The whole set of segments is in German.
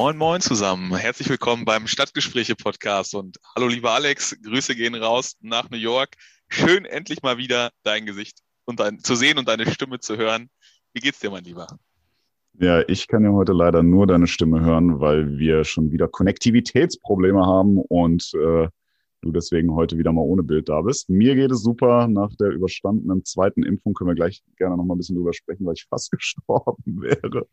Moin, moin zusammen. Herzlich willkommen beim Stadtgespräche-Podcast und hallo, lieber Alex. Grüße gehen raus nach New York. Schön, endlich mal wieder dein Gesicht und dein, zu sehen und deine Stimme zu hören. Wie geht's dir, mein Lieber? Ja, ich kann ja heute leider nur deine Stimme hören, weil wir schon wieder Konnektivitätsprobleme haben und äh, du deswegen heute wieder mal ohne Bild da bist. Mir geht es super. Nach der überstandenen zweiten Impfung können wir gleich gerne noch mal ein bisschen drüber sprechen, weil ich fast gestorben wäre.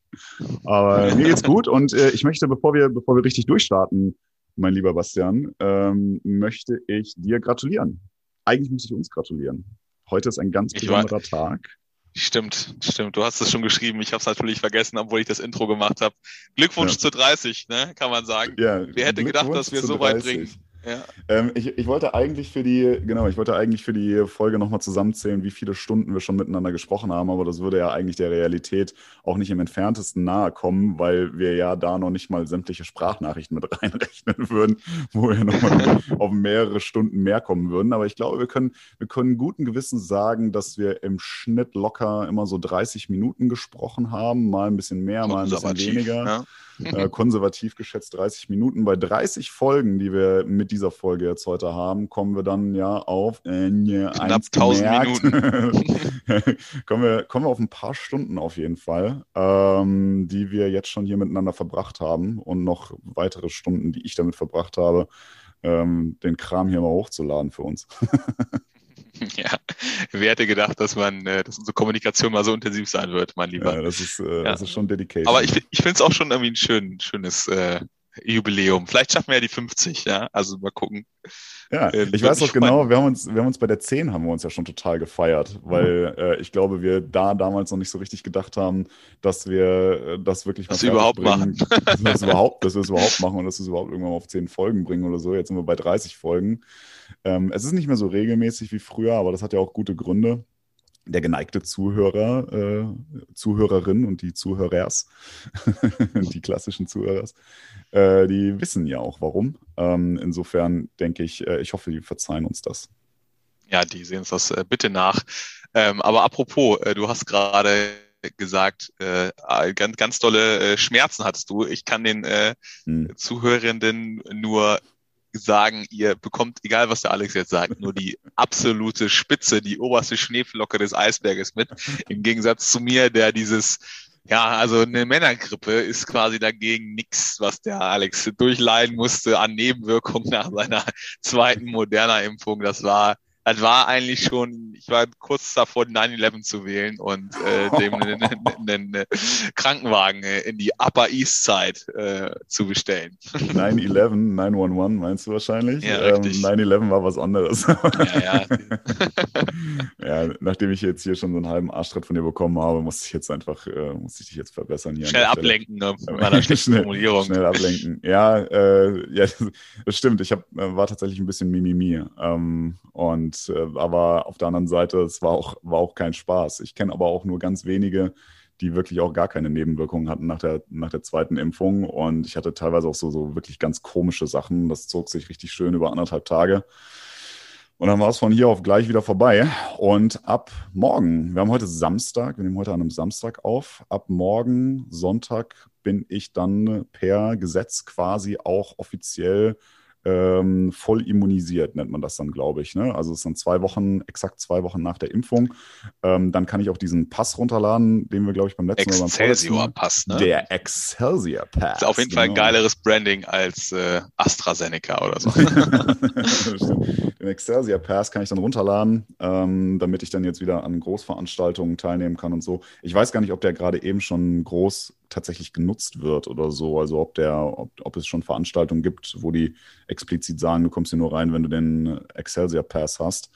Aber mir geht's gut und äh, ich möchte, bevor wir, bevor wir richtig durchstarten, mein lieber Bastian, ähm, möchte ich dir gratulieren. Eigentlich möchte ich uns gratulieren. Heute ist ein ganz besonderer Tag. Stimmt, stimmt. Du hast es schon geschrieben. Ich habe es natürlich vergessen, obwohl ich das Intro gemacht habe. Glückwunsch ja. zu 30, ne? kann man sagen. Ja, Wer hätte gedacht, dass wir so weit bringen? Ja. Ähm, ich, ich wollte eigentlich für die, genau, ich wollte eigentlich für die Folge nochmal zusammenzählen, wie viele Stunden wir schon miteinander gesprochen haben, aber das würde ja eigentlich der Realität auch nicht im entferntesten nahe kommen, weil wir ja da noch nicht mal sämtliche Sprachnachrichten mit reinrechnen würden, wo wir nochmal auf mehrere Stunden mehr kommen würden. Aber ich glaube, wir können, wir können guten Gewissens sagen, dass wir im Schnitt locker immer so 30 Minuten gesprochen haben, mal ein bisschen mehr, mal ein bisschen weniger. Ja äh, konservativ geschätzt 30 Minuten. Bei 30 Folgen, die wir mit dieser Folge jetzt heute haben, kommen wir dann ja auf äh, knapp 1000 Minuten. kommen, wir, kommen wir auf ein paar Stunden auf jeden Fall, ähm, die wir jetzt schon hier miteinander verbracht haben und noch weitere Stunden, die ich damit verbracht habe, ähm, den Kram hier mal hochzuladen für uns. Ja, wer hätte gedacht, dass man, äh, dass unsere Kommunikation mal so intensiv sein wird, mein Lieber. Ja, das ist, äh, ja. das ist schon dedicated. Aber ich, ich finde es auch schon irgendwie ein schön, schönes äh, Jubiläum. Vielleicht schaffen wir ja die 50, ja. Also mal gucken. Ja, äh, ich weiß auch genau, wir haben uns, wir haben uns bei der 10 haben wir uns ja schon total gefeiert, weil mhm. äh, ich glaube, wir da damals noch nicht so richtig gedacht haben, dass wir äh, das wirklich was überhaupt bringen, machen. dass überhaupt, dass wir es überhaupt machen und dass wir es überhaupt irgendwann mal auf 10 Folgen bringen oder so. Jetzt sind wir bei 30 Folgen. Ähm, es ist nicht mehr so regelmäßig wie früher, aber das hat ja auch gute Gründe der geneigte Zuhörer, äh, Zuhörerin und die Zuhörers, die klassischen Zuhörers, äh, die wissen ja auch warum. Ähm, insofern denke ich, äh, ich hoffe, die verzeihen uns das. Ja, die sehen uns das äh, bitte nach. Ähm, aber apropos, äh, du hast gerade gesagt, äh, ganz, ganz tolle Schmerzen hattest du. Ich kann den hm. Zuhörenden nur sagen, ihr bekommt, egal was der Alex jetzt sagt, nur die absolute Spitze, die oberste Schneeflocke des Eisberges mit. Im Gegensatz zu mir, der dieses ja, also eine Männergrippe ist quasi dagegen nichts, was der Alex durchleiden musste an Nebenwirkungen nach seiner zweiten moderner Impfung. Das war das war eigentlich schon, ich war kurz davor, 9-11 zu wählen und äh, dem einen, Krankenwagen in die Upper East Side äh, zu bestellen. 9-11, 911 meinst du wahrscheinlich? Ja. Ähm, 9-11 war was anderes. Ja, ja. ja, nachdem ich jetzt hier schon so einen halben Arschtritt von dir bekommen habe, muss ich jetzt einfach, äh, muss ich dich jetzt verbessern hier. Schnell ablenken, ne, schnell, Formulierung. Schnell ablenken. Ja, äh, ja, das stimmt. Ich hab, äh, war tatsächlich ein bisschen Mimimi. Ähm, und äh, aber auf der anderen Seite, es war auch, war auch kein Spaß. Ich kenne aber auch nur ganz wenige, die wirklich auch gar keine Nebenwirkungen hatten nach der, nach der zweiten Impfung. Und ich hatte teilweise auch so, so wirklich ganz komische Sachen. Das zog sich richtig schön über anderthalb Tage. Und dann war es von hier auf gleich wieder vorbei. Und ab morgen, wir haben heute Samstag, wir nehmen heute an einem Samstag auf, ab morgen, Sonntag, bin ich dann per Gesetz quasi auch offiziell ähm, voll immunisiert, nennt man das dann, glaube ich. Ne? Also es sind zwei Wochen, exakt zwei Wochen nach der Impfung. Ähm, dann kann ich auch diesen Pass runterladen, den wir, glaube ich, beim letzten Mal Excelsior Pass, ne? Der Excelsior Pass. Ist auf jeden genau. Fall ein genau. geileres Branding als äh, AstraZeneca oder so. den Excelsior Pass kann ich dann runterladen, ähm, damit ich dann jetzt wieder an Großveranstaltungen teilnehmen kann und so. Ich weiß gar nicht, ob der gerade eben schon groß tatsächlich genutzt wird oder so. Also ob der, ob, ob es schon Veranstaltungen gibt, wo die explizit sagen, du kommst hier nur rein, wenn du den Excelsior Pass hast.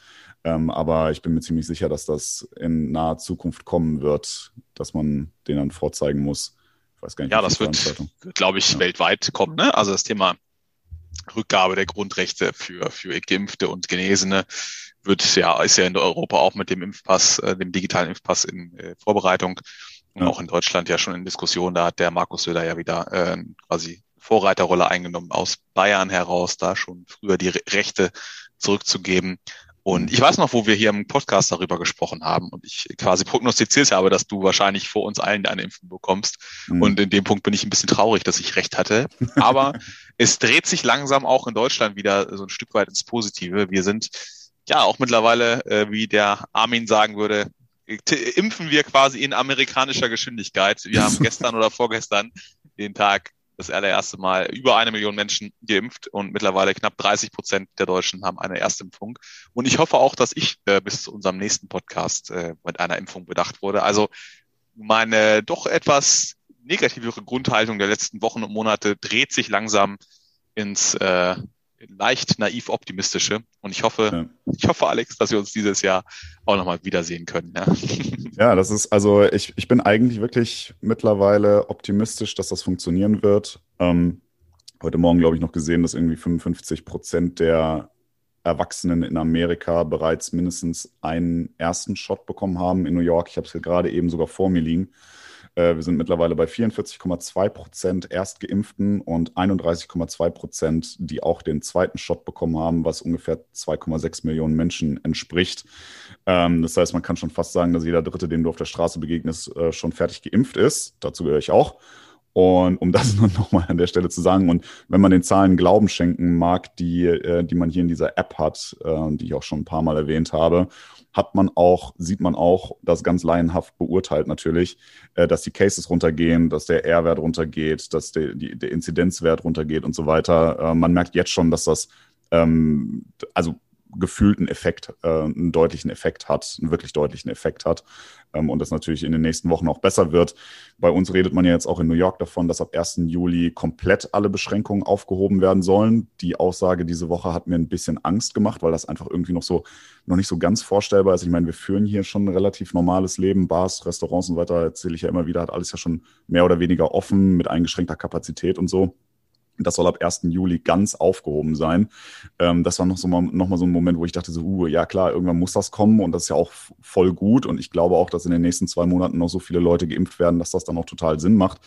Ähm, aber ich bin mir ziemlich sicher, dass das in naher Zukunft kommen wird, dass man den dann vorzeigen muss. Ich weiß gar nicht. Ja, das wird, glaube ich, ja. weltweit kommen. Ne? Also das Thema Rückgabe der Grundrechte für, für Geimpfte und Genesene wird ja, ist ja in Europa auch mit dem Impfpass, äh, dem digitalen Impfpass in äh, Vorbereitung. Und ja. auch in Deutschland ja schon in Diskussion, da hat der Markus Söder ja wieder äh, quasi Vorreiterrolle eingenommen aus Bayern heraus, da schon früher die Rechte zurückzugeben. Und ich weiß noch, wo wir hier im Podcast darüber gesprochen haben und ich quasi prognostiziert habe, dass du wahrscheinlich vor uns allen eine Impfung bekommst. Mhm. Und in dem Punkt bin ich ein bisschen traurig, dass ich recht hatte. Aber es dreht sich langsam auch in Deutschland wieder so ein Stück weit ins Positive. Wir sind ja auch mittlerweile, äh, wie der Armin sagen würde, impfen wir quasi in amerikanischer Geschwindigkeit. Wir haben gestern oder vorgestern den Tag das allererste Mal über eine Million Menschen geimpft und mittlerweile knapp 30 Prozent der Deutschen haben eine Erstimpfung. Und ich hoffe auch, dass ich äh, bis zu unserem nächsten Podcast äh, mit einer Impfung bedacht wurde. Also meine doch etwas negativere Grundhaltung der letzten Wochen und Monate dreht sich langsam ins äh, leicht naiv optimistische. Und ich hoffe, ja. ich hoffe, Alex, dass wir uns dieses Jahr auch nochmal wiedersehen können. Ja. ja, das ist, also ich, ich bin eigentlich wirklich mittlerweile optimistisch, dass das funktionieren wird. Ähm, heute Morgen, glaube ich, noch gesehen, dass irgendwie 55 Prozent der Erwachsenen in Amerika bereits mindestens einen ersten Shot bekommen haben in New York. Ich habe es gerade eben sogar vor mir liegen. Äh, wir sind mittlerweile bei 44,2 Prozent Erstgeimpften und 31,2 Prozent, die auch den zweiten Shot bekommen haben, was ungefähr 2,6 Millionen Menschen entspricht. Ähm, das heißt, man kann schon fast sagen, dass jeder Dritte, dem du auf der Straße begegnest, äh, schon fertig geimpft ist. Dazu gehöre ich auch. Und um das nur nochmal an der Stelle zu sagen, und wenn man den Zahlen Glauben schenken mag, die, äh, die man hier in dieser App hat, die ich auch schon ein paar Mal erwähnt habe, hat man auch, sieht man auch, das ganz laienhaft beurteilt natürlich, äh, dass die Cases runtergehen, dass der R-Wert runtergeht, dass der, die, der Inzidenzwert runtergeht und so weiter. Äh, man merkt jetzt schon, dass das, ähm, also gefühlten Effekt, äh, einen deutlichen Effekt hat, einen wirklich deutlichen Effekt hat ähm, und das natürlich in den nächsten Wochen auch besser wird. Bei uns redet man ja jetzt auch in New York davon, dass ab 1. Juli komplett alle Beschränkungen aufgehoben werden sollen. Die Aussage diese Woche hat mir ein bisschen Angst gemacht, weil das einfach irgendwie noch so noch nicht so ganz vorstellbar ist. Ich meine, wir führen hier schon ein relativ normales Leben, Bars, Restaurants und weiter, erzähle ich ja immer wieder, hat alles ja schon mehr oder weniger offen mit eingeschränkter Kapazität und so. Das soll ab 1. Juli ganz aufgehoben sein. Ähm, das war noch, so mal, noch mal so ein Moment, wo ich dachte, so, uh, ja klar, irgendwann muss das kommen und das ist ja auch voll gut. Und ich glaube auch, dass in den nächsten zwei Monaten noch so viele Leute geimpft werden, dass das dann auch total Sinn macht.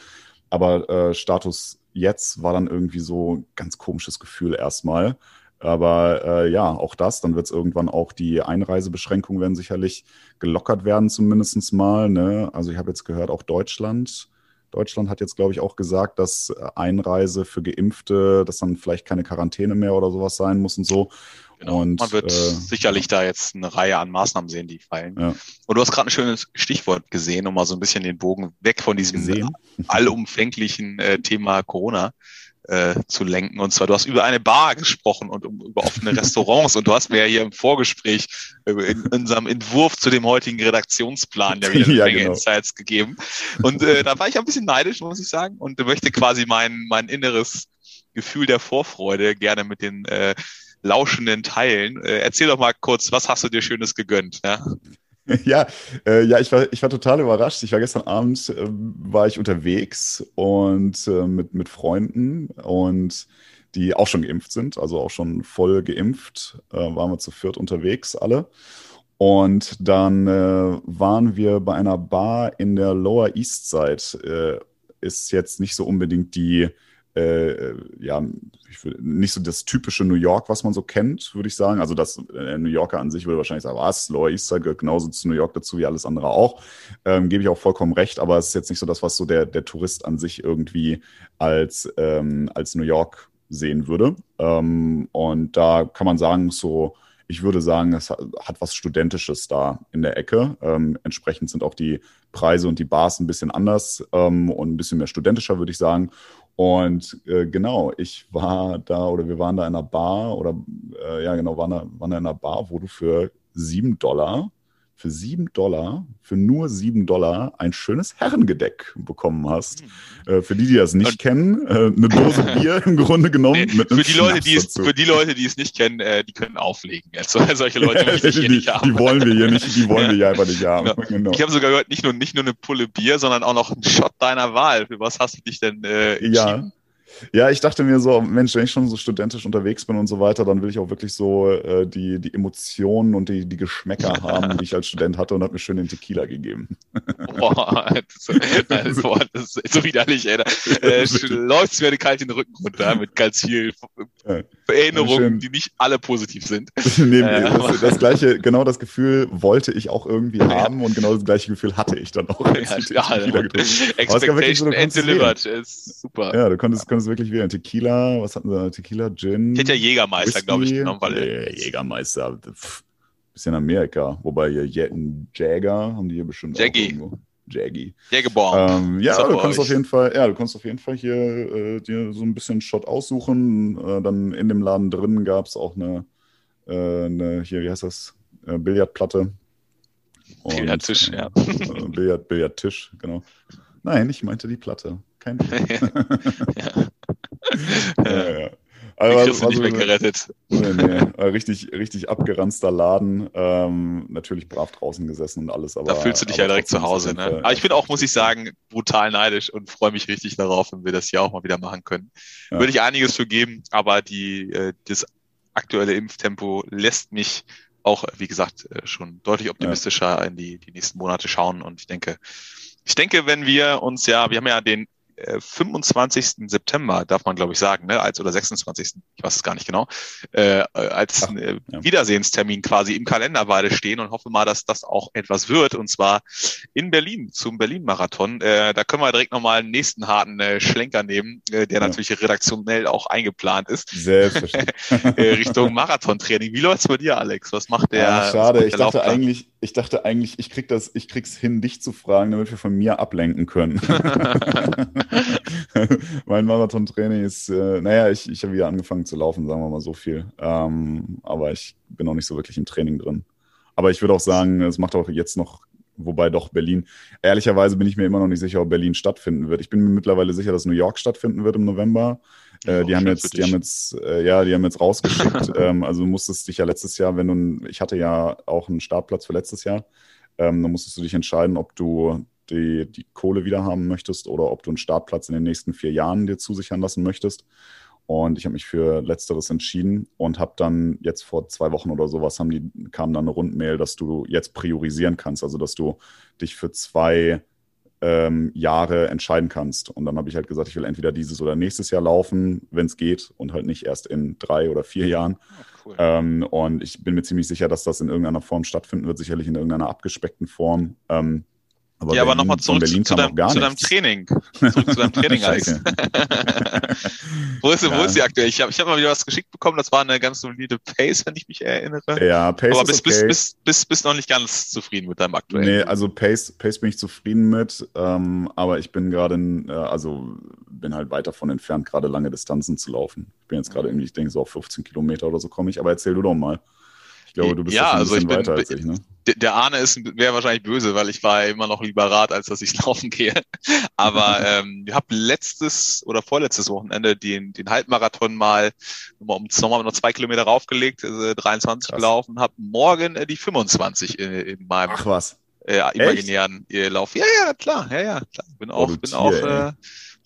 Aber äh, Status jetzt war dann irgendwie so ein ganz komisches Gefühl erstmal. Aber äh, ja, auch das, dann wird es irgendwann auch die Einreisebeschränkungen werden sicherlich gelockert werden, zumindest mal. Ne? Also ich habe jetzt gehört, auch Deutschland Deutschland hat jetzt, glaube ich, auch gesagt, dass äh, Einreise für Geimpfte, dass dann vielleicht keine Quarantäne mehr oder sowas sein muss und so. Genau. Und, Man wird äh, sicherlich da jetzt eine Reihe an Maßnahmen sehen, die fallen. Ja. Und du hast gerade ein schönes Stichwort gesehen, um mal so ein bisschen den Bogen weg von diesem gesehen? allumfänglichen äh, Thema Corona äh, zu lenken. Und zwar, du hast über eine Bar gesprochen und um, über offene Restaurants. und du hast mir ja hier im Vorgespräch äh, in unserem Entwurf zu dem heutigen Redaktionsplan ja wieder ja, Menge genau. Insights gegeben. Und äh, da war ich ein bisschen neidisch, muss ich sagen, und möchte quasi mein, mein inneres Gefühl der Vorfreude gerne mit den äh, Lauschenden teilen. Äh, erzähl doch mal kurz, was hast du dir Schönes gegönnt? Ja? Ja, äh, ja, ich war, ich war total überrascht. Ich war gestern Abend, äh, war ich unterwegs und äh, mit, mit Freunden und die auch schon geimpft sind, also auch schon voll geimpft, äh, waren wir zu viert unterwegs alle. Und dann äh, waren wir bei einer Bar in der Lower East Side. Äh, ist jetzt nicht so unbedingt die äh, ja, würde, nicht so das typische New York, was man so kennt, würde ich sagen. Also das äh, New Yorker an sich würde wahrscheinlich sagen, was, Lower East Side gehört genauso zu New York dazu wie alles andere auch. Ähm, Gebe ich auch vollkommen recht, aber es ist jetzt nicht so das, was so der, der Tourist an sich irgendwie als, ähm, als New York sehen würde. Ähm, und da kann man sagen, so, ich würde sagen, es hat was Studentisches da in der Ecke. Ähm, entsprechend sind auch die Preise und die Bars ein bisschen anders ähm, und ein bisschen mehr studentischer, würde ich sagen. Und äh, genau, ich war da oder wir waren da in einer Bar oder äh, ja genau, waren da, waren da in einer Bar, wo du für sieben Dollar für sieben Dollar, für nur sieben Dollar ein schönes Herrengedeck bekommen hast. Mhm. Äh, für die, die das nicht und, kennen, äh, eine Dose Bier im Grunde genommen. Nee, für, die Leute, die es, für die Leute, die es nicht kennen, äh, die können auflegen. Also, solche Leute möchte ich hier die, nicht haben. Die wollen wir hier nicht, die wollen wir hier einfach nicht haben. Genau. Genau. Ich habe sogar gehört, nicht nur, nicht nur eine Pulle Bier, sondern auch noch einen Shot deiner Wahl. Für was hast du dich denn äh, entschieden? Ja. Ja, ich dachte mir so, Mensch, wenn ich schon so studentisch unterwegs bin und so weiter, dann will ich auch wirklich so äh, die, die Emotionen und die, die Geschmäcker haben, die ich als Student hatte und habe mir schön den Tequila gegeben. Boah, das, das, boah, das ist so widerlich, ey. Da äh, läuft es mir kalt den Rücken runter mit ganz viel Erinnerungen, die nicht alle positiv sind. nee, äh, das, das, gleiche, genau das Gefühl wollte ich auch irgendwie haben und genau das gleiche Gefühl hatte ich dann auch. Ja, ja, Expectation so, and delivered ist super. Ja, du konntest, konntest wirklich wählen. Tequila, was hatten sie? Tequila, Gin. Ich hätte ja Jägermeister, glaube ich, genommen. Weil nee, Jägermeister, pff, bisschen Amerika. Wobei hier Jäger haben die hier bestimmt Jaggy. auch irgendwo. Jaggy. Jägeborn. Ähm, ja, du kannst auf jeden Fall, ja, du kannst auf jeden Fall hier äh, dir so ein bisschen Shot aussuchen. Äh, dann in dem Laden drin gab es auch eine, äh, eine, hier, wie heißt das? Äh, Billardplatte. Und, Billardtisch, ja. Äh, Billard, Billardtisch, genau. Nein, ich meinte die Platte. Kein ja. ja, ja. Also, Den kriegst du nicht mehr gerettet. Nee, nee, richtig, richtig abgeranzter Laden. Ähm, natürlich brav draußen gesessen und alles. Aber, da fühlst du dich ja direkt zu Hause. Ne? Aber ich bin auch, muss ich sagen, brutal neidisch und freue mich richtig darauf, wenn wir das hier auch mal wieder machen können. Ja. Würde ich einiges für geben, aber die, äh, das aktuelle Impftempo lässt mich auch, wie gesagt, äh, schon deutlich optimistischer ja. in die, die nächsten Monate schauen. Und ich denke, ich denke, wenn wir uns ja, wir haben ja den 25. Äh, September, darf man glaube ich sagen, ne, als oder 26. Ich weiß es gar nicht genau, äh, als Ach, äh, ja. Wiedersehenstermin quasi im Kalender beide stehen und hoffe mal, dass das auch etwas wird und zwar in Berlin zum Berlin-Marathon. Äh, da können wir direkt nochmal einen nächsten harten äh, Schlenker nehmen, äh, der ja. natürlich redaktionell auch eingeplant ist. Selbstverständlich. Äh, Richtung Marathontraining. Wie läuft's bei dir, Alex? Was macht der? Ja, schade, ich dachte Laufplan? eigentlich, ich dachte eigentlich, ich krieg das, ich krieg's hin, dich zu fragen, damit wir von mir ablenken können. mein Marathontraining ist, äh, naja, ich, ich habe wieder angefangen zu laufen, sagen wir mal so viel. Ähm, aber ich bin noch nicht so wirklich im Training drin. Aber ich würde auch sagen, es macht auch jetzt noch, wobei doch Berlin, ehrlicherweise bin ich mir immer noch nicht sicher, ob Berlin stattfinden wird. Ich bin mir mittlerweile sicher, dass New York stattfinden wird im November. Äh, die, haben jetzt, die haben jetzt, äh, ja, die haben jetzt rausgeschickt. ähm, also du musstest dich ja letztes Jahr, wenn du, ich hatte ja auch einen Startplatz für letztes Jahr, ähm, dann musstest du dich entscheiden, ob du die, die Kohle wieder haben möchtest oder ob du einen Startplatz in den nächsten vier Jahren dir zusichern lassen möchtest. Und ich habe mich für Letzteres entschieden und habe dann jetzt vor zwei Wochen oder sowas haben die, kam dann eine Rundmail, dass du jetzt priorisieren kannst, also dass du dich für zwei ähm, Jahre entscheiden kannst. Und dann habe ich halt gesagt, ich will entweder dieses oder nächstes Jahr laufen, wenn es geht, und halt nicht erst in drei oder vier Jahren. Ach, cool. ähm, und ich bin mir ziemlich sicher, dass das in irgendeiner Form stattfinden wird, sicherlich in irgendeiner abgespeckten Form. Ähm, aber ja, aber nochmal zurück zu, zu, deinem, zu deinem Training. Zurück zu deinem Training, Alex. wo, ist, ja. wo ist sie aktuell? Ich habe ich hab mal wieder was geschickt bekommen, das war eine ganz solide Pace, wenn ich mich erinnere. Ja, Pace Aber bist, okay. bist, bist, bist, bist noch nicht ganz zufrieden mit deinem aktuellen. Nee, also Pace, Pace bin ich zufrieden mit, ähm, aber ich bin gerade, äh, also bin halt weit davon entfernt, gerade lange Distanzen zu laufen. Ich bin jetzt gerade irgendwie, ich denke so auf 15 Kilometer oder so komme ich, aber erzähl du doch mal. Ich glaube, du bist ja, also ich bin, weiter als ich, ne? Der Arne ist wäre wahrscheinlich böse, weil ich war immer noch lieber Rad, als dass ich laufen gehe. Aber ähm, ich habe letztes oder vorletztes Wochenende den, den Halbmarathon mal nochmal um nochmal noch zwei Kilometer raufgelegt, äh, 23 Krass. gelaufen, habe morgen äh, die 25 in, in meinem Ach was. Äh, imaginären Echt? Lauf. Ja, ja, klar, ja, ja, klar. Bin auch, oh, bin Tier, auch äh,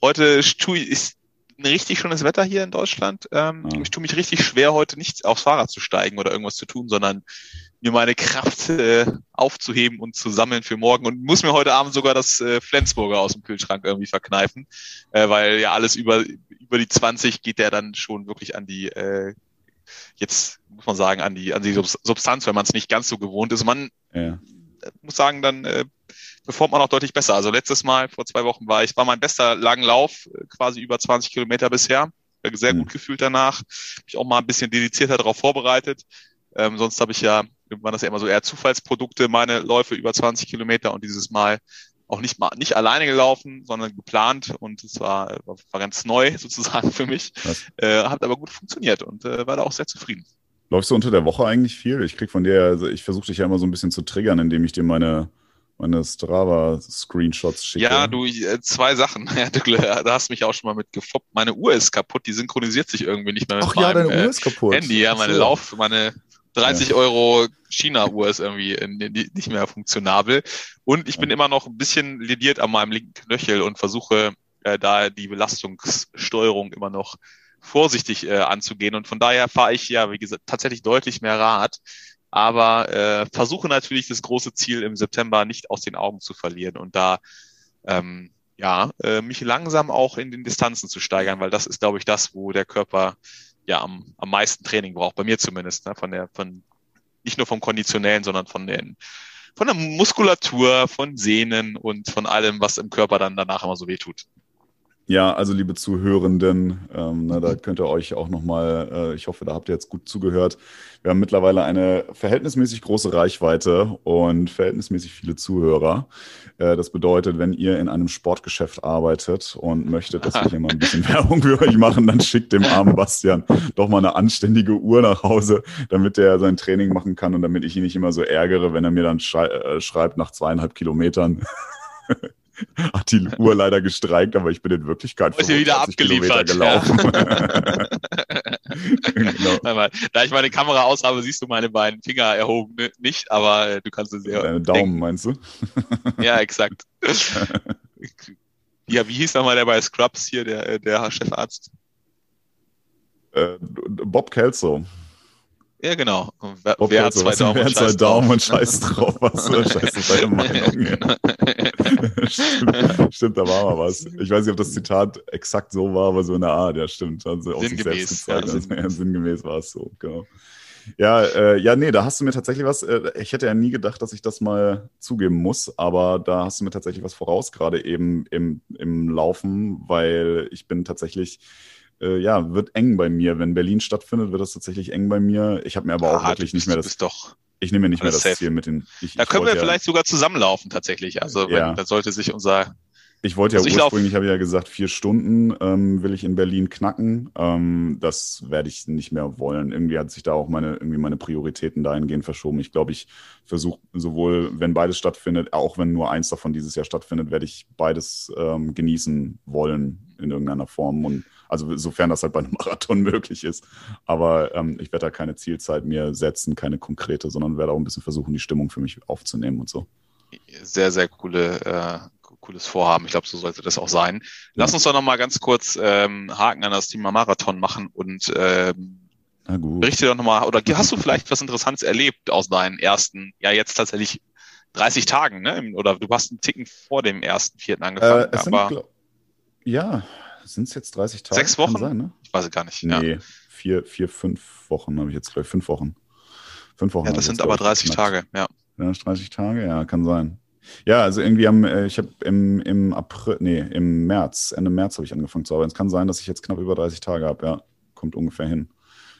heute tue ich, ein richtig schönes Wetter hier in Deutschland. Ähm, ja. Ich tue mich richtig schwer, heute nicht aufs Fahrrad zu steigen oder irgendwas zu tun, sondern mir meine Kraft äh, aufzuheben und zu sammeln für morgen und muss mir heute Abend sogar das äh, Flensburger aus dem Kühlschrank irgendwie verkneifen, äh, weil ja alles über über die 20 geht der dann schon wirklich an die äh, jetzt muss man sagen an die an die Substanz, wenn man es nicht ganz so gewohnt ist. Man ja. muss sagen, dann äh, performt man auch deutlich besser. Also letztes Mal, vor zwei Wochen, war ich, war mein bester Langlauf, äh, quasi über 20 Kilometer bisher. Sehr gut mhm. gefühlt danach. Hab ich auch mal ein bisschen dedizierter darauf vorbereitet. Ähm, sonst habe ich ja, waren das ja immer so eher Zufallsprodukte, meine Läufe über 20 Kilometer und dieses Mal auch nicht mal nicht alleine gelaufen, sondern geplant und es war, war ganz neu sozusagen für mich. Äh, hat aber gut funktioniert und äh, war da auch sehr zufrieden. Läufst du unter der Woche eigentlich viel? Ich krieg von dir, also ich versuche dich ja immer so ein bisschen zu triggern, indem ich dir meine meine Strava-Screenshots schicke. Ja, du, äh, zwei Sachen. da hast du mich auch schon mal mit gefoppt. Meine Uhr ist kaputt, die synchronisiert sich irgendwie nicht mehr mit Ach meinem ja, deine Uhr ist kaputt. Handy. Ja, meine so. Lauf, meine 30 ja. Euro China-Uhr ist irgendwie nicht mehr funktionabel. Und ich bin immer noch ein bisschen lediert an meinem linken Knöchel und versuche äh, da die Belastungssteuerung immer noch vorsichtig äh, anzugehen. Und von daher fahre ich ja, wie gesagt, tatsächlich deutlich mehr Rad aber äh, versuche natürlich das große Ziel im September nicht aus den Augen zu verlieren und da ähm, ja äh, mich langsam auch in den Distanzen zu steigern, weil das ist, glaube ich, das, wo der Körper ja am, am meisten Training braucht, bei mir zumindest, ne? von der, von nicht nur vom Konditionellen, sondern von den von der Muskulatur, von Sehnen und von allem, was im Körper dann danach immer so wehtut. Ja, also liebe Zuhörenden, ähm, na, da könnt ihr euch auch nochmal, äh, ich hoffe, da habt ihr jetzt gut zugehört. Wir haben mittlerweile eine verhältnismäßig große Reichweite und verhältnismäßig viele Zuhörer. Äh, das bedeutet, wenn ihr in einem Sportgeschäft arbeitet und möchtet, dass wir hier mal ein bisschen Werbung für euch machen, dann schickt dem armen Bastian doch mal eine anständige Uhr nach Hause, damit er sein Training machen kann und damit ich ihn nicht immer so ärgere, wenn er mir dann schrei äh, schreibt nach zweieinhalb Kilometern. hat die Uhr leider gestreikt, aber ich bin in Wirklichkeit Ist wieder abgeliefert gelaufen. Ja. genau. Da ich meine Kamera aus habe, siehst du meine beiden Finger erhoben ne, nicht, aber äh, du kannst es sehr. Deine Daumen denken. meinst du? ja, exakt. ja, wie hieß nochmal der bei Scrubs hier, der, der Chefarzt? Äh, Bob Kelso. Ja, genau. Wer, wer hat zwei Daumen, wer und, zwei Daumen und scheiß drauf? Was scheiß deine Meinung. Genau. stimmt, stimmt, da war mal was. Ich weiß nicht, ob das Zitat exakt so war, aber so in der Art, ja, stimmt. Also sinngemäß, sich selbst gezeigt. Ja, sinngemäß. sinngemäß war es so, genau. Ja, äh, ja, nee, da hast du mir tatsächlich was. Äh, ich hätte ja nie gedacht, dass ich das mal zugeben muss, aber da hast du mir tatsächlich was voraus, gerade eben im, im Laufen, weil ich bin tatsächlich äh, ja, wird eng bei mir. Wenn Berlin stattfindet, wird das tatsächlich eng bei mir. Ich habe mir aber auch ah, wirklich bist, nicht mehr das. Doch ich nehme mir nicht mehr das safe. Ziel mit den. Ich, da ich können wir ja, vielleicht sogar zusammenlaufen tatsächlich. Also ja. da sollte sich unser ich wollte ja also ursprünglich, habe ich ja gesagt, vier Stunden ähm, will ich in Berlin knacken. Ähm, das werde ich nicht mehr wollen. Irgendwie hat sich da auch meine, irgendwie meine Prioritäten dahingehend verschoben. Ich glaube, ich versuche sowohl, wenn beides stattfindet, auch wenn nur eins davon dieses Jahr stattfindet, werde ich beides ähm, genießen wollen in irgendeiner Form. Und also sofern das halt bei einem Marathon möglich ist. Aber ähm, ich werde da keine Zielzeit mir setzen, keine konkrete, sondern werde auch ein bisschen versuchen, die Stimmung für mich aufzunehmen und so. Sehr, sehr coole äh, cooles Vorhaben. Ich glaube, so sollte das auch sein. Lass uns doch noch mal ganz kurz ähm, Haken an das Thema Marathon machen und ähm, berichte doch noch mal, oder hast du vielleicht was Interessantes erlebt aus deinen ersten, ja jetzt tatsächlich 30 Tagen, ne? Oder du hast einen Ticken vor dem ersten Vierten angefangen. Äh, aber sind, ja, sind es jetzt 30 Tage? Sechs Wochen? Sein, ne? Ich weiß es gar nicht. Nee, ja. vier, vier, fünf Wochen habe ich jetzt, glaube ich, fünf Wochen. Fünf Wochen. Ja, das sind aber 30 Tage, ja. Ja, 30 Tage, ja, kann sein. Ja, also irgendwie am, äh, ich habe im, im April, nee, im März, Ende März habe ich angefangen zu arbeiten. Es kann sein, dass ich jetzt knapp über 30 Tage habe, ja. Kommt ungefähr hin.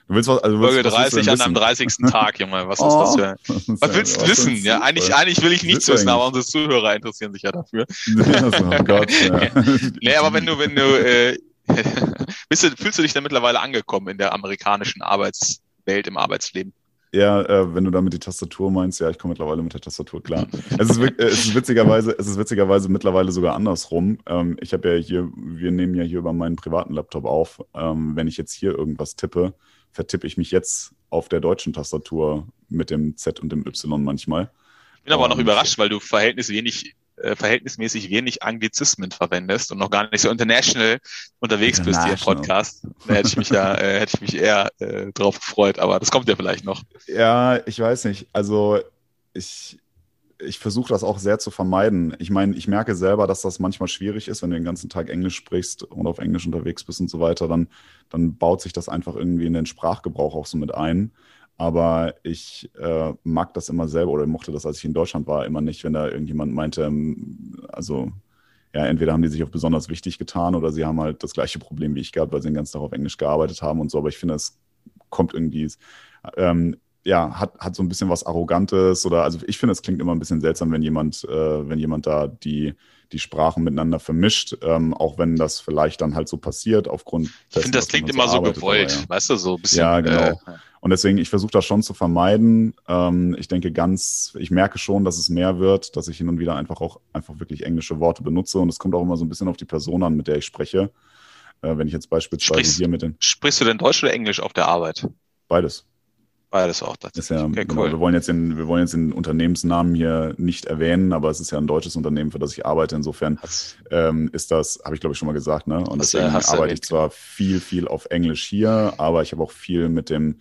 Du willst was, also Folge 30 an deinem 30 Tag, Junge. Was oh, ist das für Was willst du wissen? Ja, eigentlich, eigentlich will ich nichts wissen, aber unsere Zuhörer interessieren sich ja dafür. oh Gott, ja. nee, aber wenn du, wenn du, äh, bist du, fühlst du dich da mittlerweile angekommen in der amerikanischen Arbeitswelt, im Arbeitsleben? Ja, äh, wenn du damit die Tastatur meinst, ja, ich komme mittlerweile mit der Tastatur klar. es, ist, äh, es, ist, witzigerweise, es ist witzigerweise mittlerweile sogar andersrum. Ähm, ich habe ja hier, wir nehmen ja hier über meinen privaten Laptop auf. Ähm, wenn ich jetzt hier irgendwas tippe, vertippe ich mich jetzt auf der deutschen Tastatur mit dem Z und dem Y manchmal. Ich bin aber und, noch überrascht, weil du verhältnismäßig wenig äh, verhältnismäßig wenig Anglizismen verwendest und noch gar nicht so international unterwegs bist hier im Podcast. Da hätte ich mich ja, äh, hätte ich mich eher äh, drauf gefreut, aber das kommt ja vielleicht noch. Ja, ich weiß nicht. Also ich, ich versuche das auch sehr zu vermeiden. Ich meine, ich merke selber, dass das manchmal schwierig ist, wenn du den ganzen Tag Englisch sprichst und auf Englisch unterwegs bist und so weiter, dann, dann baut sich das einfach irgendwie in den Sprachgebrauch auch so mit ein. Aber ich äh, mag das immer selber oder mochte das, als ich in Deutschland war, immer nicht, wenn da irgendjemand meinte, ähm, also ja, entweder haben die sich auf besonders wichtig getan oder sie haben halt das gleiche Problem wie ich gehabt, weil sie den ganzen Tag auf Englisch gearbeitet haben und so. Aber ich finde, es kommt irgendwie, ähm, ja, hat, hat so ein bisschen was Arrogantes oder also ich finde, es klingt immer ein bisschen seltsam, wenn jemand, äh, wenn jemand da die, die Sprachen miteinander vermischt, ähm, auch wenn das vielleicht dann halt so passiert aufgrund. Ich finde, das klingt immer so gewollt, ja. weißt du, so ein bisschen. Ja, genau. Äh, und deswegen, ich versuche das schon zu vermeiden. Ähm, ich denke ganz, ich merke schon, dass es mehr wird, dass ich hin und wieder einfach auch einfach wirklich englische Worte benutze. Und es kommt auch immer so ein bisschen auf die Person an, mit der ich spreche. Äh, wenn ich jetzt beispielsweise Sprichst, hier mit den. Sprichst du denn Deutsch oder Englisch auf der Arbeit? Beides. Beides auch tatsächlich. Ja, okay, genau, cool. wir wollen jetzt den, wir wollen jetzt den Unternehmensnamen hier nicht erwähnen, aber es ist ja ein deutsches Unternehmen, für das ich arbeite. Insofern ähm, ist das, habe ich glaube ich schon mal gesagt, ne? Und deswegen arbeite ich zwar viel, viel auf Englisch hier, aber ich habe auch viel mit dem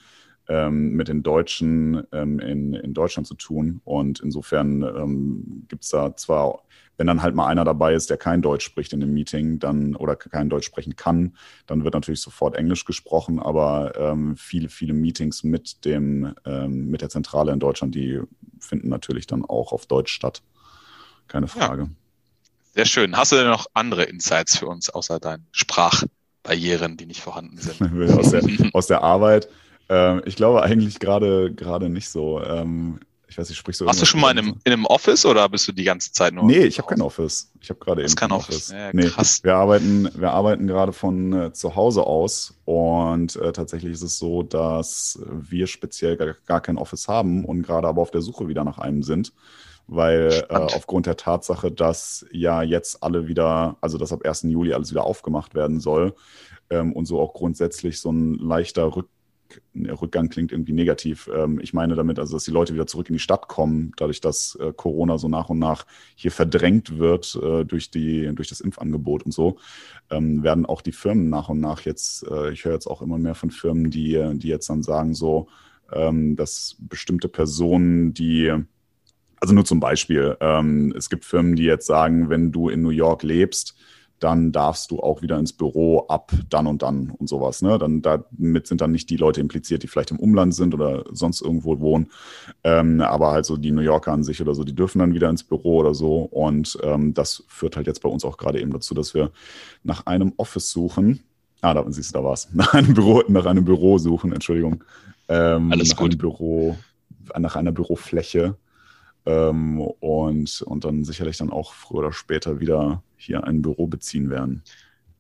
ähm, mit den Deutschen ähm, in, in Deutschland zu tun. Und insofern ähm, gibt es da zwar wenn dann halt mal einer dabei ist, der kein Deutsch spricht in dem Meeting, dann oder kein Deutsch sprechen kann, dann wird natürlich sofort Englisch gesprochen. Aber ähm, viele, viele Meetings mit dem mit der Zentrale in Deutschland, die finden natürlich dann auch auf Deutsch statt. Keine Frage. Ja. Sehr schön. Hast du denn noch andere Insights für uns außer deinen Sprachbarrieren, die nicht vorhanden sind? aus, der, aus der Arbeit. Ähm, ich glaube eigentlich gerade gerade nicht so. Ähm, ich weiß nicht, sprichst du Hast du schon mal in einem, in einem Office oder bist du die ganze Zeit nur? Nee, ich habe kein Office. Ich habe gerade eben kein Office. Office. Ja, nee. Wir arbeiten, wir arbeiten gerade von äh, zu Hause aus und äh, tatsächlich ist es so, dass wir speziell gar, gar kein Office haben und gerade aber auf der Suche wieder nach einem sind weil äh, aufgrund der Tatsache, dass ja jetzt alle wieder, also dass ab 1. Juli alles wieder aufgemacht werden soll ähm, und so auch grundsätzlich so ein leichter Rück Rückgang klingt irgendwie negativ. Ähm, ich meine damit also, dass die Leute wieder zurück in die Stadt kommen, dadurch, dass äh, Corona so nach und nach hier verdrängt wird äh, durch, die, durch das Impfangebot und so, ähm, werden auch die Firmen nach und nach jetzt, äh, ich höre jetzt auch immer mehr von Firmen, die, die jetzt dann sagen so, ähm, dass bestimmte Personen, die also nur zum Beispiel, es gibt Firmen, die jetzt sagen, wenn du in New York lebst, dann darfst du auch wieder ins Büro ab dann und dann und sowas. Ne? Dann damit sind dann nicht die Leute impliziert, die vielleicht im Umland sind oder sonst irgendwo wohnen, ähm, aber halt so die New Yorker an sich oder so, die dürfen dann wieder ins Büro oder so. Und ähm, das führt halt jetzt bei uns auch gerade eben dazu, dass wir nach einem Office suchen. Ah, da siehst du, da war's. Nach einem Büro, nach einem Büro suchen, Entschuldigung. Ähm, Alles nach gut. Einem Büro, nach einer Bürofläche ähm, und, und dann sicherlich dann auch früher oder später wieder hier ein Büro beziehen werden.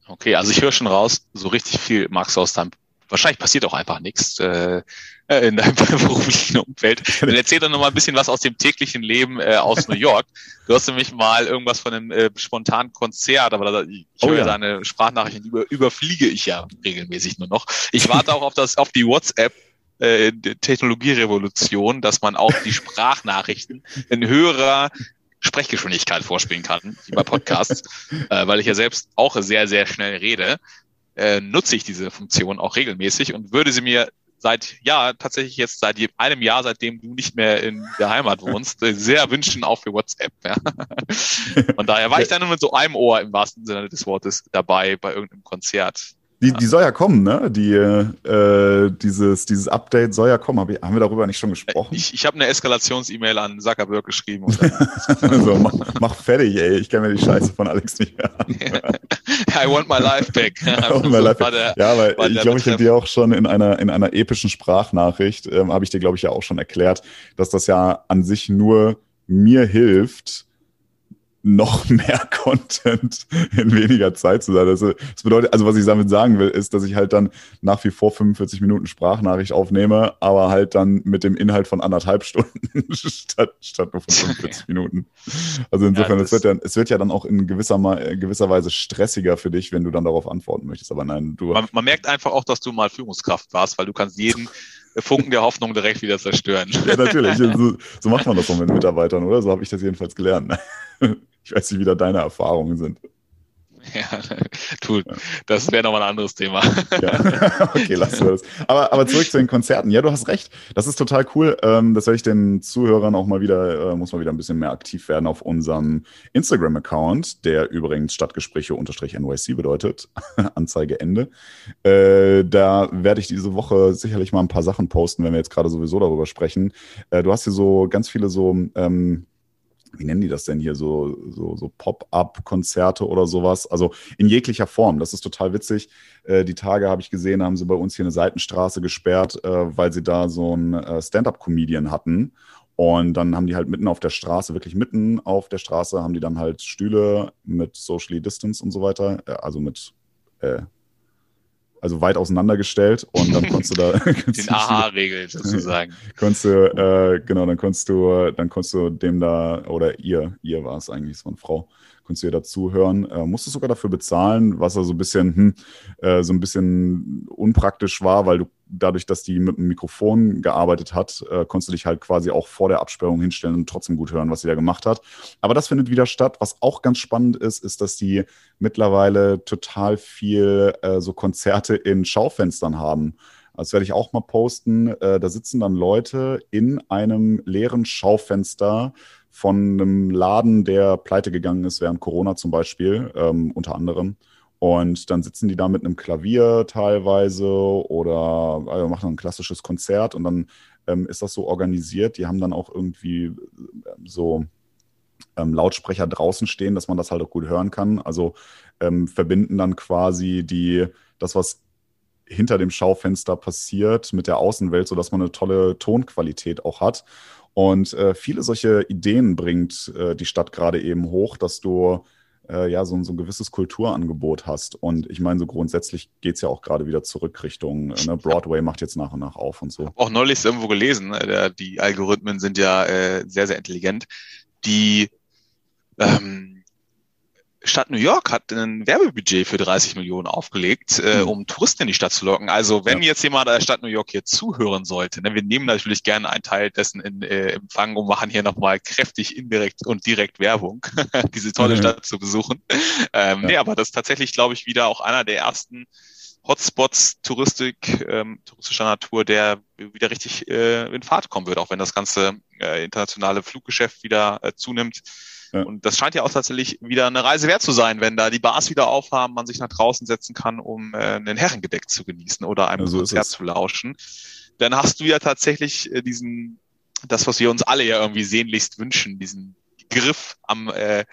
Okay, also ich höre schon raus, so richtig viel magst du aus deinem wahrscheinlich passiert auch einfach nichts äh, in deinem beruflichen Umfeld. Dann erzähl doch noch mal ein bisschen was aus dem täglichen Leben äh, aus New York. Du hast nämlich mal irgendwas von einem äh, spontanen Konzert, aber ich oh, höre ja. deine Sprachnachrichten über, überfliege ich ja regelmäßig nur noch. Ich warte auch auf das auf die WhatsApp äh, Technologierevolution, dass man auch die Sprachnachrichten in höherer Sprechgeschwindigkeit vorspielen kann, wie bei Podcasts, äh, weil ich ja selbst auch sehr, sehr schnell rede, äh, nutze ich diese Funktion auch regelmäßig und würde sie mir seit, ja, tatsächlich jetzt seit einem Jahr, seitdem du nicht mehr in der Heimat wohnst, äh, sehr wünschen, auch für WhatsApp. Ja. Von daher war ich dann nur mit so einem Ohr im wahrsten Sinne des Wortes dabei bei irgendeinem Konzert. Die, die soll ja kommen, ne? Die, äh, dieses, dieses Update soll ja kommen. Hab ich, haben wir darüber nicht schon gesprochen? Ich, ich habe eine Eskalations-E-Mail an Zuckerberg geschrieben. so, mach, mach fertig, ey. Ich kann mir die Scheiße von Alex nicht mehr an. I want my life back. my life back. Der, ja, aber ich glaube, ich habe dir auch schon in einer, in einer epischen Sprachnachricht, ähm, habe ich dir, glaube ich, ja auch schon erklärt, dass das ja an sich nur mir hilft, noch mehr Content in weniger Zeit zu sein. Also, das bedeutet, also was ich damit sagen will, ist, dass ich halt dann nach wie vor 45 Minuten Sprachnachricht aufnehme, aber halt dann mit dem Inhalt von anderthalb Stunden statt, statt nur von 45 Minuten. Also insofern, ja, es, wird ja, es wird ja dann auch in gewisser, gewisser Weise stressiger für dich, wenn du dann darauf antworten möchtest. Aber nein, du. Man, man merkt einfach auch, dass du mal Führungskraft warst, weil du kannst jeden Funken der Hoffnung direkt wieder zerstören. Ja, natürlich. So, so macht man das auch mit Mitarbeitern, oder? So habe ich das jedenfalls gelernt. Ich weiß nicht, wie da deine Erfahrungen sind. Ja, du, das wäre nochmal ein anderes Thema. Ja. Okay, lassen wir das. Aber, aber zurück zu den Konzerten. Ja, du hast recht. Das ist total cool. Ähm, das werde ich den Zuhörern auch mal wieder, äh, muss mal wieder ein bisschen mehr aktiv werden auf unserem Instagram-Account, der übrigens Stadtgespräche-NYC bedeutet. Anzeige Ende. Äh, da werde ich diese Woche sicherlich mal ein paar Sachen posten, wenn wir jetzt gerade sowieso darüber sprechen. Äh, du hast hier so ganz viele so, ähm, wie nennen die das denn hier, so, so, so Pop-up-Konzerte oder sowas. Also in jeglicher Form. Das ist total witzig. Äh, die Tage habe ich gesehen, haben sie bei uns hier eine Seitenstraße gesperrt, äh, weil sie da so einen äh, Stand-up-Comedian hatten. Und dann haben die halt mitten auf der Straße, wirklich mitten auf der Straße, haben die dann halt Stühle mit Socially Distance und so weiter, äh, also mit äh, also weit auseinandergestellt und dann konntest du da den Aha-Regel sozusagen. konntest du äh, genau, dann konntest du dann konntest du dem da oder ihr ihr war es eigentlich so eine Frau konntest du ihr dazuhören. Äh, musstest sogar dafür bezahlen, was also ein bisschen, hm, äh, so ein bisschen unpraktisch war, weil du dadurch, dass die mit dem Mikrofon gearbeitet hat, äh, konntest du dich halt quasi auch vor der Absperrung hinstellen und trotzdem gut hören, was sie da gemacht hat. Aber das findet wieder statt. Was auch ganz spannend ist, ist, dass die mittlerweile total viel äh, so Konzerte in Schaufenstern haben. Das werde ich auch mal posten. Äh, da sitzen dann Leute in einem leeren Schaufenster von einem Laden, der pleite gegangen ist während Corona zum Beispiel, ähm, unter anderem. Und dann sitzen die da mit einem Klavier teilweise oder also machen ein klassisches Konzert und dann ähm, ist das so organisiert. Die haben dann auch irgendwie äh, so ähm, Lautsprecher draußen stehen, dass man das halt auch gut hören kann. Also ähm, verbinden dann quasi die, das, was hinter dem Schaufenster passiert mit der Außenwelt, sodass man eine tolle Tonqualität auch hat. Und äh, viele solche Ideen bringt äh, die Stadt gerade eben hoch, dass du äh, ja so, so, ein gewisses Kulturangebot hast. Und ich meine, so grundsätzlich geht es ja auch gerade wieder zurück Richtung, äh, ne? Broadway macht jetzt nach und nach auf und so. Auch neulich irgendwo gelesen, ne? die Algorithmen sind ja äh, sehr, sehr intelligent. Die ähm, Stadt New York hat ein Werbebudget für 30 Millionen aufgelegt, äh, mhm. um Touristen in die Stadt zu locken. Also wenn ja. jetzt jemand der Stadt New York hier zuhören sollte, ne, wir nehmen natürlich gerne einen Teil dessen in äh, Empfang und machen hier nochmal kräftig indirekt und direkt Werbung, diese tolle mhm. Stadt zu besuchen. Ähm, ja. Nee, aber das ist tatsächlich, glaube ich, wieder auch einer der ersten Hotspots Touristik, ähm, touristischer Natur, der wieder richtig äh, in Fahrt kommen wird, auch wenn das ganze äh, internationale Fluggeschäft wieder äh, zunimmt. Ja. Und das scheint ja auch tatsächlich wieder eine Reise wert zu sein, wenn da die Bars wieder aufhaben, man sich nach draußen setzen kann, um äh, einen Herrengedeck zu genießen oder einem so Konzert zu lauschen. Dann hast du ja tatsächlich äh, diesen, das, was wir uns alle ja irgendwie sehnlichst wünschen, diesen Griff am äh,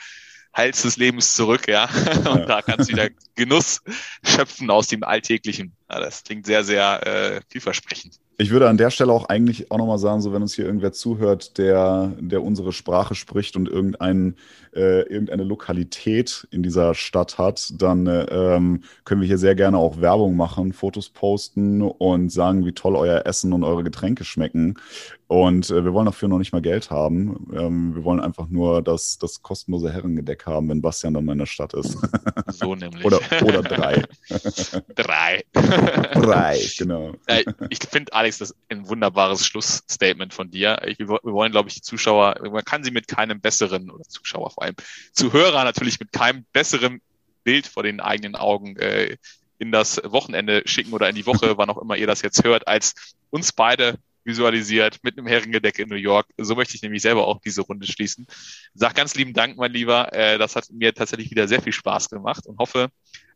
Hals des Lebens zurück, ja. Und ja. da kannst du wieder Genuss schöpfen aus dem Alltäglichen. Ja, das klingt sehr, sehr äh, vielversprechend. Ich würde an der Stelle auch eigentlich auch nochmal sagen, so wenn uns hier irgendwer zuhört, der, der unsere Sprache spricht und irgendein, äh, irgendeine Lokalität in dieser Stadt hat, dann äh, ähm, können wir hier sehr gerne auch Werbung machen, Fotos posten und sagen, wie toll euer Essen und eure Getränke schmecken. Und äh, wir wollen dafür noch nicht mal Geld haben. Ähm, wir wollen einfach nur das, das kostenlose Herrengedeck haben, wenn Bastian dann mal in der Stadt ist. So nämlich. oder, oder drei. drei. drei, genau. Äh, ich finde, Alex, das ist ein wunderbares Schlussstatement von dir. Ich, wir wollen, glaube ich, die Zuschauer, man kann sie mit keinem besseren, oder Zuschauer vor allem, Zuhörer natürlich mit keinem besseren Bild vor den eigenen Augen äh, in das Wochenende schicken oder in die Woche, wann auch immer ihr das jetzt hört, als uns beide visualisiert mit einem Herrengedeck in New York. So möchte ich nämlich selber auch diese Runde schließen. Sag ganz lieben Dank, mein Lieber. Äh, das hat mir tatsächlich wieder sehr viel Spaß gemacht und hoffe,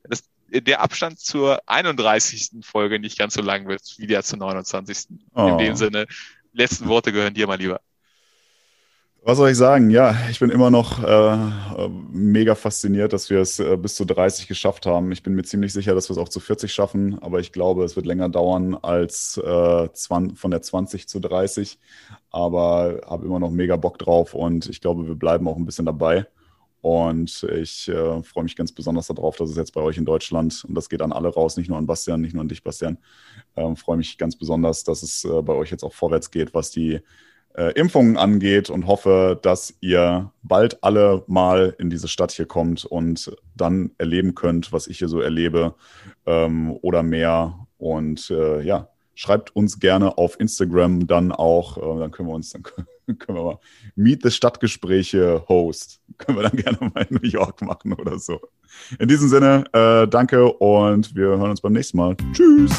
dass der Abstand zur 31. Folge nicht ganz so lang wird wie der zur 29. Oh. In dem Sinne, letzten Worte gehören dir, mein Lieber. Was soll ich sagen? Ja, ich bin immer noch äh, mega fasziniert, dass wir es äh, bis zu 30 geschafft haben. Ich bin mir ziemlich sicher, dass wir es auch zu 40 schaffen, aber ich glaube, es wird länger dauern als äh, 20, von der 20 zu 30. Aber habe immer noch mega Bock drauf und ich glaube, wir bleiben auch ein bisschen dabei. Und ich äh, freue mich ganz besonders darauf, dass es jetzt bei euch in Deutschland, und das geht an alle raus, nicht nur an Bastian, nicht nur an dich, Bastian, äh, freue mich ganz besonders, dass es äh, bei euch jetzt auch vorwärts geht, was die äh, Impfungen angeht und hoffe, dass ihr bald alle mal in diese Stadt hier kommt und dann erleben könnt, was ich hier so erlebe ähm, oder mehr. Und äh, ja, schreibt uns gerne auf Instagram dann auch, äh, dann können wir uns, dann können wir mal Meet the Stadtgespräche Host. Können wir dann gerne mal in New York machen oder so. In diesem Sinne, äh, danke und wir hören uns beim nächsten Mal. Tschüss.